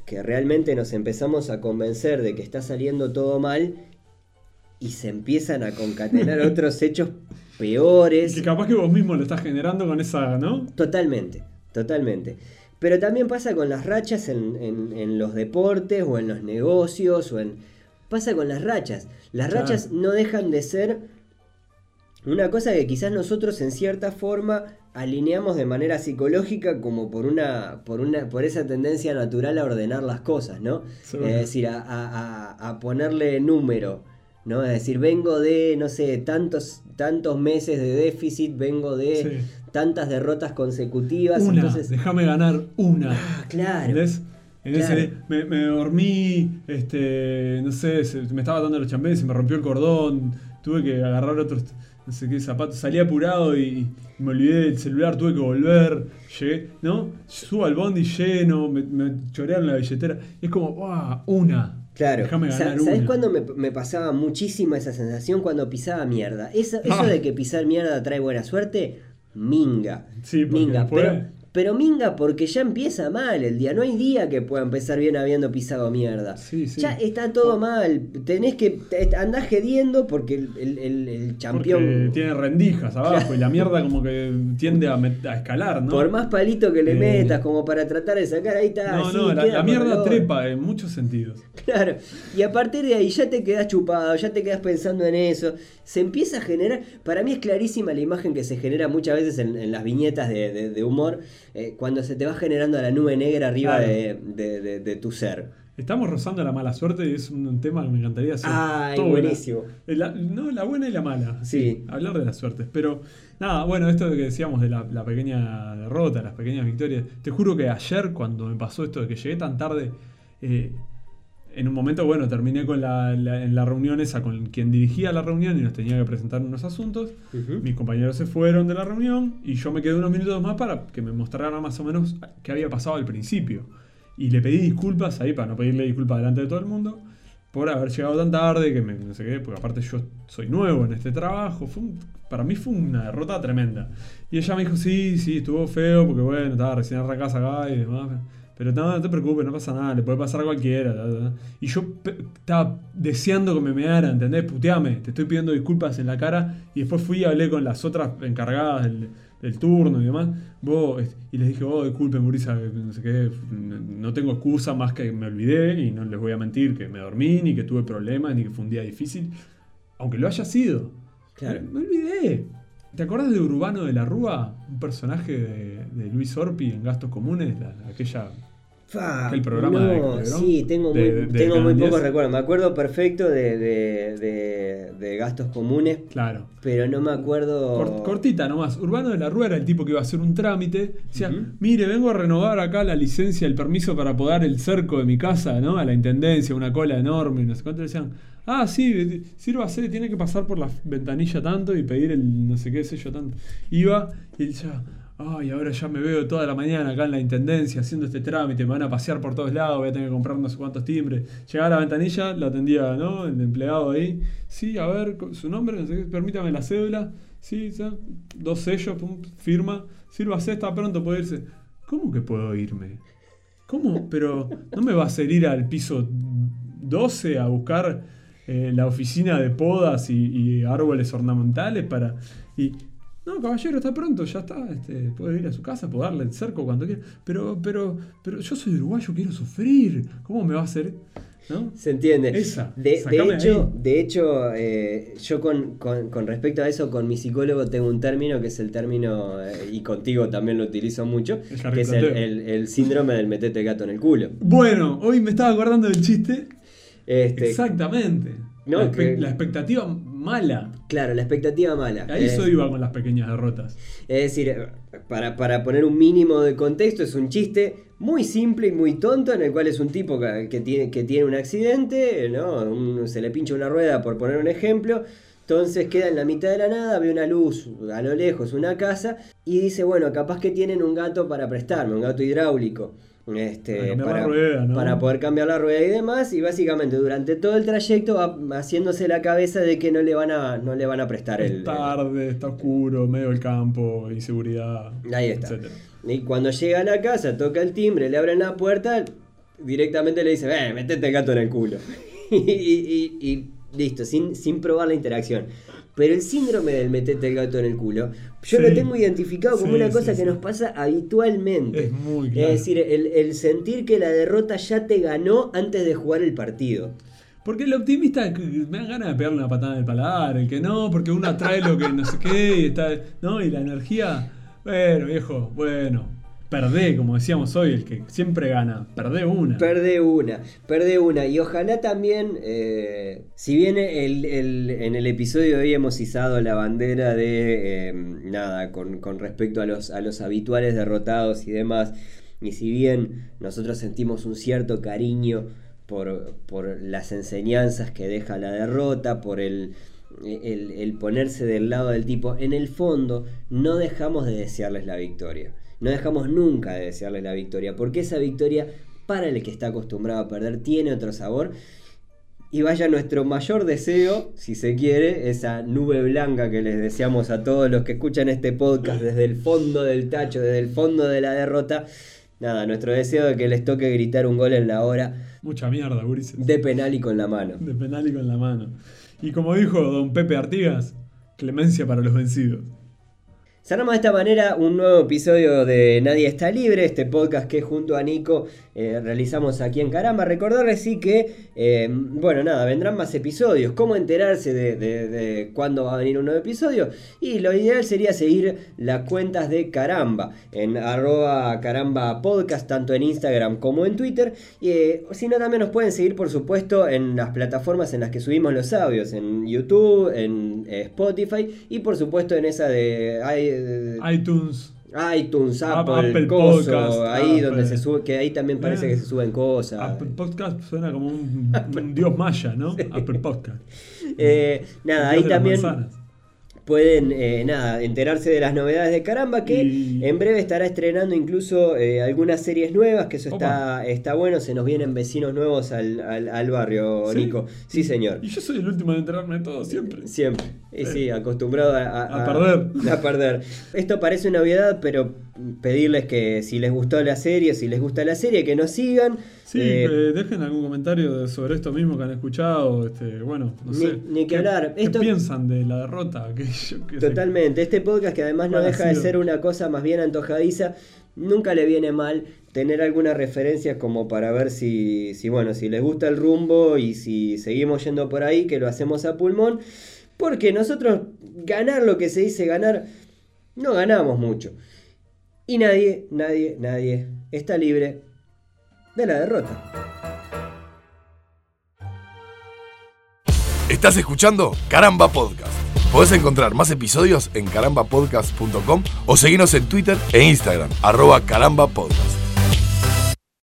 que realmente nos empezamos a convencer de que está saliendo todo mal y se empiezan a concatenar <laughs> otros hechos peores. que capaz que vos mismo lo estás generando con esa, ¿no? Totalmente, totalmente. Pero también pasa con las rachas en, en- en los deportes o en los negocios o en... Pasa con las rachas. Las Claro. rachas no dejan de ser una cosa que quizás nosotros en cierta forma alineamos de manera psicológica como por una, por una, por esa tendencia natural a ordenar las cosas, ¿no? Es decir, a, a- a- a ponerle número, ¿no? Es decir, vengo de, no sé, tantos, tantos meses de déficit, vengo de Sí. Tantas derrotas consecutivas. Una, entonces, déjame ganar una. ah, claro. ¿Entendés? En Claro. ese, me, me dormí, este, no sé, se- me estaba dando los champiñones, se me rompió el cordón, tuve que agarrar otros, no sé qué, zapatos, salí apurado y, me olvidé del celular, tuve que volver, llegué, ¿no? Subo al bondi lleno, me, me chorearon la billetera, y es como, ¡wow! Una. Claro. Ganar ¿Sabes una. cuándo me, me pasaba muchísima esa sensación? Cuando pisaba mierda. Esa- eso Ah. de que pisar mierda trae buena suerte, minga. Sí, minga. Pero, pero minga porque ya empieza mal el día. No hay día que pueda empezar bien habiendo pisado mierda. Sí, sí. Ya está todo mal. Tenés que. Andás gediendo porque el, el, el, el Porque champión. tiene rendijas abajo y la mierda como que tiende a, a escalar, ¿no? Por más palito que le Eh. metas, como para tratar de sacar, ahí está. no, no, la, mierda trepa en muchos sentidos. Claro, y a partir de ahí ya te quedas chupado, ya te quedas pensando en eso. Se empieza a generar, para mí es clarísima la imagen que se genera muchas veces en, en las viñetas de, de- de humor, eh, cuando se te va generando la nube negra arriba Claro. de, de- de- de tu ser. Estamos rozando la mala suerte y es un tema que me encantaría hacer. Ay, todo buenísimo. La- no, la buena y la mala. Sí. Hablar de las suertes. Pero, nada, bueno, esto de que decíamos de la, la pequeña derrota, las pequeñas victorias. Te juro que ayer, cuando me pasó esto de que llegué tan tarde, eh, en un momento, bueno, terminé con la, la- en la reunión esa con quien dirigía la reunión y nos tenía que presentar unos asuntos. Mis compañeros se fueron de la reunión y yo me quedé unos minutos más para que me mostrara más o menos qué había pasado al principio. Y le pedí disculpas ahí, para no pedirle disculpas delante de todo el mundo, por haber llegado tan tarde, que me, no sé qué, porque aparte yo soy nuevo en este trabajo. Fue un- para mí fue una derrota tremenda. Y ella me dijo, sí, sí, estuvo feo, porque bueno, estaba recién arrancada acá y demás. Pero no, no te preocupes, no pasa nada, le puede pasar a cualquiera. ta, ta, ta". Y yo estaba deseando que me meara, ¿entendés? Puteame, te estoy pidiendo disculpas en la cara. Y después fui y hablé con las otras encargadas del, del turno y demás. Vos, y les dije, oh, disculpen, Murisa, no sé qué, no tengo excusa más que me olvidé y no les voy a mentir que me dormí, ni que tuve problemas, ni que fue un día difícil. Aunque lo haya sido. Claro. Me, me olvidé. ¿Te acordás de Urbano de la Rúa? Un personaje de, de Luis Orpi en Gastos Comunes, la- aquella Aquel programa no, de sí, tengo muy, de- de tengo muy Canal 10. pocos recuerdos. Me acuerdo perfecto de, de- de- de gastos comunes, Claro. pero no me acuerdo. Cort- cortita nomás. Urbano de la Rúa era el tipo que iba a hacer un trámite. Decía, mire, vengo a renovar acá la licencia, el permiso para podar el cerco de mi casa, ¿no? A la intendencia, una cola enorme, no sé cuánto. Le decían, ah, sí, sírvase, tiene que pasar por la ventanilla tanto y pedir el no sé qué sello tanto. Iba y decía, ay, ahora ya me veo toda la mañana acá en la intendencia haciendo este trámite, me van a pasear por todos lados, voy a tener que comprar no sé cuántos timbres. Llegaba a la ventanilla, la atendía, ¿no? El empleado ahí. Sí, a ver, su nombre, no sé permítame la cédula. Sí, sí, dos sellos, pum, firma. Sírvase, está pronto, puede irse. ¿Cómo que puedo irme? ¿Cómo? Pero ¿no me va a hacer ir al piso 12 a buscar eh, la oficina de podas y, y árboles ornamentales para... Y, no, caballero, está pronto, ya está. Este, puede ir a su casa, puede darle el cerco cuando quiera. Pero, pero, pero yo soy uruguayo, quiero sufrir. ¿Cómo me va a hacer? ¿No? Se entiende. Esa, De, hecho, de hecho eh, yo con, con- con respecto a eso, con mi psicólogo tengo un término que es el término, eh, y contigo también lo utilizo mucho, El que es el, jarricoteo. el- el síndrome del metete el gato en el culo. Bueno, hoy me estaba acordando del chiste. Este, Exactamente. No, la, que- la expectativa mala. Claro, la expectativa mala. A eso Eh, iba con las pequeñas derrotas. Es decir, para, para poner un mínimo de contexto, es un chiste muy simple y muy tonto en el cual es un tipo que, que tiene, que tiene un accidente, ¿no? Un- se le pincha una rueda, por poner un ejemplo. Entonces queda en la mitad de la nada, ve una luz a lo lejos, una casa, y dice, bueno, capaz que tienen un gato para prestarme, un gato hidráulico. Para Este, para, rueda, ¿no? para poder cambiar la rueda y demás, y básicamente durante todo el trayecto va haciéndose la cabeza de que no le van a, no le van a prestar el, Es tarde, está oscuro, medio del campo, inseguridad. Ahí está. etcétera. Y cuando llega a la casa, toca el timbre, le abren la puerta, directamente le dice, ven, metete el gato en el culo. <laughs> y, y- y- y listo, sin, sin probar la interacción. Pero el síndrome del metete el gato en el culo, yo Sí. lo tengo identificado como Sí, una sí, cosa que nos pasa habitualmente. Es muy claro. Es decir, el, el sentir que la derrota ya te ganó antes de jugar el partido. Porque el optimista me dan ganas de pegarle una patada en el paladar, el que no, porque uno atrae lo que no sé qué, y está, ¿no? Y la energía, bueno, viejo, bueno, perdé, como decíamos hoy, el que siempre gana, perdé una. Perdé una, perdé una. Y ojalá también, eh, si bien el, el- en el episodio de hoy hemos izado la bandera de eh, nada, con, con respecto a los, a los habituales derrotados y demás, y si bien nosotros sentimos un cierto cariño por, por las enseñanzas que deja la derrota, por el, el ponerse del lado del tipo, en el fondo no dejamos de desearles la victoria. No dejamos nunca de desearles la victoria, porque esa victoria, para el que está acostumbrado a perder, tiene otro sabor. y vaya nuestro mayor deseo, si se quiere, esa nube blanca que les deseamos a todos los que escuchan este podcast desde el fondo del tacho, desde el fondo de la derrota. Nada, nuestro deseo de que les toque gritar un gol en la hora Mucha mierda, Gurises. de penal y con la mano. De penal y con la mano. Y como dijo don Pepe Artigas, clemencia para los vencidos. Cerramos de esta manera un nuevo episodio de Nadie está libre, este podcast que junto a Nico eh, realizamos aquí en Caramba. Recordarles sí que, eh, bueno, nada, vendrán más episodios. ¿Cómo enterarse de, de- cuándo va a venir un nuevo episodio? Y lo ideal sería seguir las cuentas de Caramba, en arroba Caramba Podcast, tanto en Instagram como en Twitter. Y eh, si no, también nos pueden seguir, por supuesto, en las plataformas en las que subimos los audios, en YouTube, en Spotify y por supuesto en esa de... de- iTunes. iTunes, App- Apple, Apple coso, Podcast, ahí Apple. donde se sube, que ahí también parece Eh. que se suben cosas. Apple Podcast suena como un, un <laughs> dios maya, ¿no? Apple Podcast. Eh, nada, ahí también manzanas. Pueden eh, nada, enterarse de las novedades de Caramba, que Y- en breve estará estrenando incluso eh, algunas series nuevas, que eso está, Opa. está bueno, se nos vienen vecinos nuevos al, al- al barrio, ¿Sí? Nico. Sí, señor. Y yo soy el último en enterarme de todo siempre. Siempre. Y sí, acostumbrado a, a- A perder. A perder. Esto parece una obviedad, pero pedirles que si les gustó la serie, si les gusta la serie, que nos sigan. Sí, Eh, eh, dejen algún comentario sobre esto mismo que han escuchado. Este, bueno, no Ni- sé. ni que ¿Qué- hablar. ¿Qué Esto- piensan de la derrota? <laughs> Que yo sé. Totalmente. Este podcast que además no ¿Cuál ha deja de ser una cosa más bien antojadiza, nunca le viene mal tener alguna referencia como para ver si, si, bueno, si les gusta el rumbo y si seguimos yendo por ahí, que lo hacemos a pulmón. Porque nosotros ganar lo que se dice ganar, no ganamos mucho. Y nadie, nadie, nadie está libre de la derrota. Estás escuchando Caramba Podcast. Podés encontrar más episodios en carambapodcast.com o seguirnos en Twitter e Instagram, arroba carambapodcast.